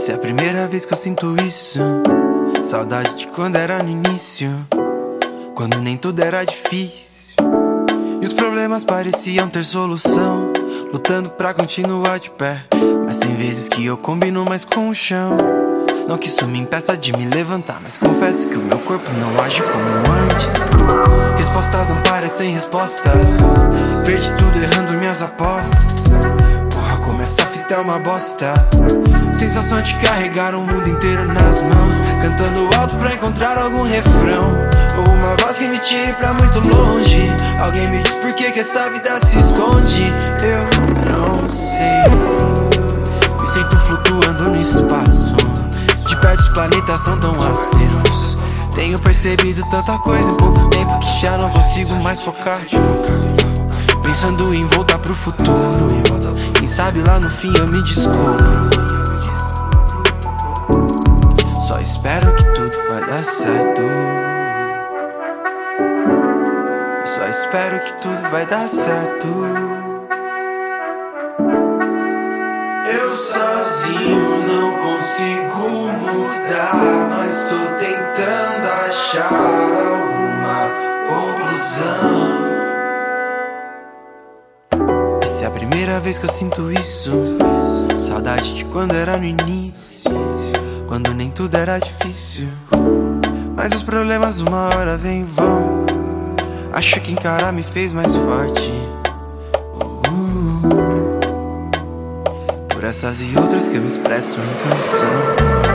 Essa é a primeira vez que eu sinto isso. Saudade de quando era no início, quando nem tudo era difícil. E os problemas pareciam ter solução, lutando pra continuar de pé. Mas tem vezes que eu combino mais com o chão. Não que isso me impeça de me levantar, mas confesso que o meu corpo não age como antes. Respostas não parecem respostas. Perdi tudo errando minhas apostas. Porra, como essa fita é uma bosta. Sensação de carregar o mundo inteiro nas mãos. Cantando alto pra encontrar algum refrão. Ou uma voz que me tire pra muito longe. Alguém me diz por que, que essa vida se esconde. Eu não sei. Me sinto flutuando no espaço. De perto os planetas são tão ásperos. Tenho percebido tanta coisa em pouco tempo que já não consigo mais focar. Pensando em voltar pro futuro. Quem sabe lá no fim eu me descubro. Espero que tudo vai dar certo. Eu só espero que tudo vai dar certo. Eu sozinho não consigo mudar, mas tô tentando achar alguma conclusão. Essa é a primeira vez que eu sinto isso. Saudade de quando era no início, quando nem tudo era difícil. Mas os problemas uma hora vêm e vão. Acho que encarar me fez mais forte. Uh, por essas e outras que eu me expresso em canção.